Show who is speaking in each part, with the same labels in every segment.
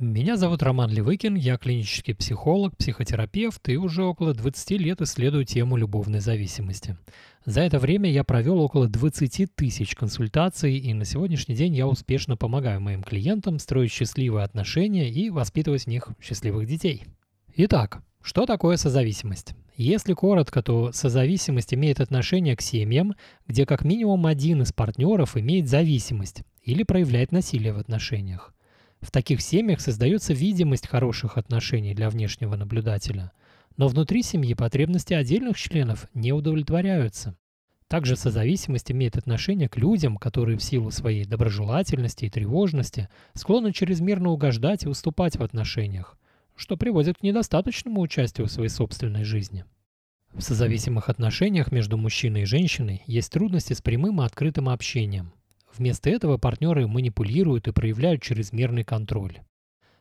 Speaker 1: Меня зовут Роман Левыкин, я клинический психолог, психотерапевт и уже около 20 лет исследую тему любовной зависимости. За это время я провел около 20 тысяч консультаций, и на сегодняшний день я успешно помогаю моим клиентам строить счастливые отношения и воспитывать в них счастливых детей. Итак, что такое созависимость? Если коротко, то созависимость имеет отношение к семьям, где как минимум один из партнеров имеет зависимость или проявляет насилие в отношениях. В таких семьях создается видимость хороших отношений для внешнего наблюдателя, но внутри семьи потребности отдельных членов не удовлетворяются. Также созависимость имеет отношение к людям, которые в силу своей доброжелательности и тревожности склонны чрезмерно угождать и уступать в отношениях, что приводит к недостаточному участию в своей собственной жизни. В созависимых отношениях между мужчиной и женщиной есть трудности с прямым и открытым общением. Вместо этого партнеры манипулируют и проявляют чрезмерный контроль.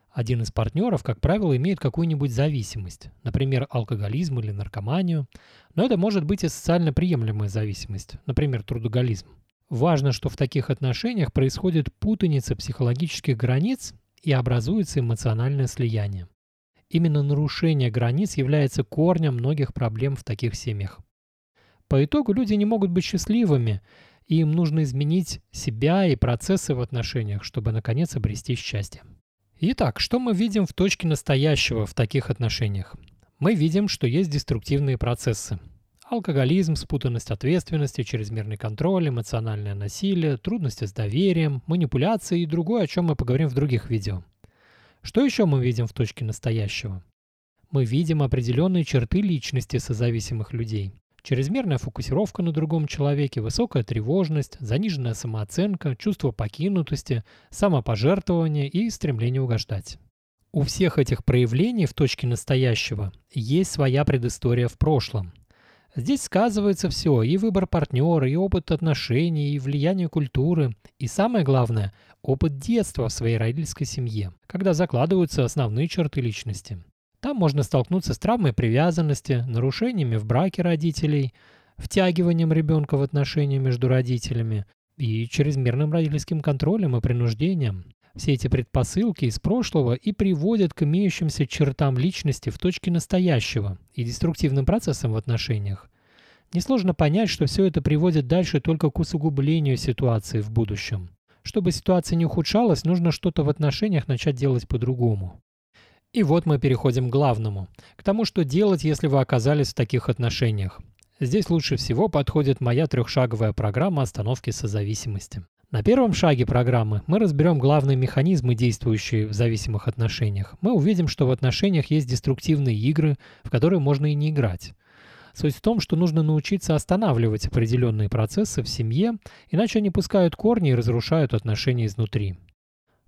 Speaker 1: Один из партнеров, как правило, имеет какую-нибудь зависимость, например, алкоголизм или наркоманию, но это может быть и социально приемлемая зависимость, например, трудоголизм. Важно, что в таких отношениях происходит путаница психологических границ и образуется эмоциональное слияние. Именно нарушение границ является корнем многих проблем в таких семьях. По итогу люди не могут быть счастливыми, и им нужно изменить себя и процессы в отношениях, чтобы наконец обрести счастье. Итак, что мы видим в точке настоящего в таких отношениях? Мы видим, что есть деструктивные процессы. Алкоголизм, спутанность ответственности, чрезмерный контроль, эмоциональное насилие, трудности с доверием, манипуляции и другое, о чем мы поговорим в других видео. Что еще мы видим в точке настоящего? Мы видим определенные черты личности созависимых людей. Чрезмерная фокусировка на другом человеке, высокая тревожность, заниженная самооценка, чувство покинутости, самопожертвование и стремление угождать. У всех этих проявлений в точке настоящего есть своя предыстория в прошлом. Здесь сказывается все, и выбор партнера, и опыт отношений, и влияние культуры, и самое главное, опыт детства в своей родительской семье, когда закладываются основные черты личности. Там можно столкнуться с травмой привязанности, нарушениями в браке родителей, втягиванием ребенка в отношения между родителями и чрезмерным родительским контролем и принуждением. Все эти предпосылки из прошлого и приводят к имеющимся чертам личности в точке настоящего и деструктивным процессам в отношениях. Несложно понять, что все это приводит дальше только к усугублению ситуации в будущем. Чтобы ситуация не ухудшалась, нужно что-то в отношениях начать делать по-другому. И вот мы переходим к главному, к тому, что делать, если вы оказались в таких отношениях. Здесь лучше всего подходит моя трехшаговая программа остановки созависимости. На первом шаге программы мы разберем главные механизмы, действующие в зависимых отношениях. Мы увидим, что в отношениях есть деструктивные игры, в которые можно и не играть. Суть в том, что нужно научиться останавливать определенные процессы в семье, иначе они пускают корни и разрушают отношения изнутри.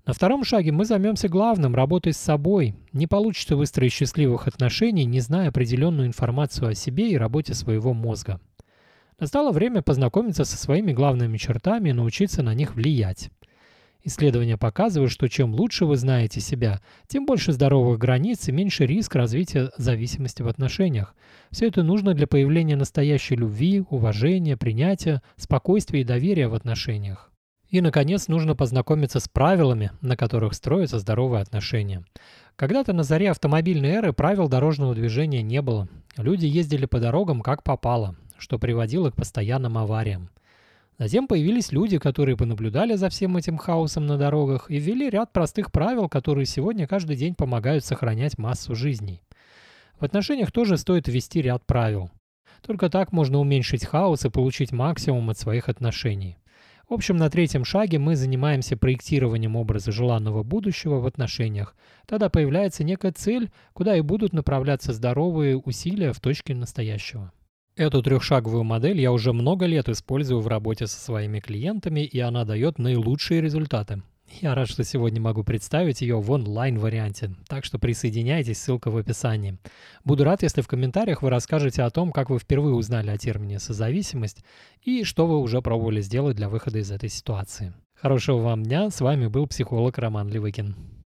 Speaker 1: На втором шаге мы займемся главным – работой с собой. Не получится выстроить счастливых отношений, не зная определенную информацию о себе и работе своего мозга. Настало время познакомиться со своими главными чертами и научиться на них влиять. Исследования показывают, что чем лучше вы знаете себя, тем больше здоровых границ и меньше риск развития зависимости в отношениях. Все это нужно для появления настоящей любви, уважения, принятия, спокойствия и доверия в отношениях. И, наконец, нужно познакомиться с правилами, на которых строятся здоровые отношения. Когда-то на заре автомобильной эры правил дорожного движения не было. Люди ездили по дорогам как попало, что приводило к постоянным авариям. Затем появились люди, которые понаблюдали за всем этим хаосом на дорогах и ввели ряд простых правил, которые сегодня каждый день помогают сохранять массу жизней. В отношениях тоже стоит ввести ряд правил. Только так можно уменьшить хаос и получить максимум от своих отношений. В общем, на третьем шаге мы занимаемся проектированием образа желанного будущего в отношениях. Тогда появляется некая цель, куда и будут направляться здоровые усилия в точке настоящего. Эту трехшаговую модель я уже много лет использую в работе со своими клиентами, и она дает наилучшие результаты. Я рад, что сегодня могу представить ее в онлайн-варианте, так что присоединяйтесь, ссылка в описании. Буду рад, если в комментариях вы расскажете о том, как вы впервые узнали о термине «созависимость» и что вы уже пробовали сделать для выхода из этой ситуации. Хорошего вам дня, с вами был психолог Роман Левыкин.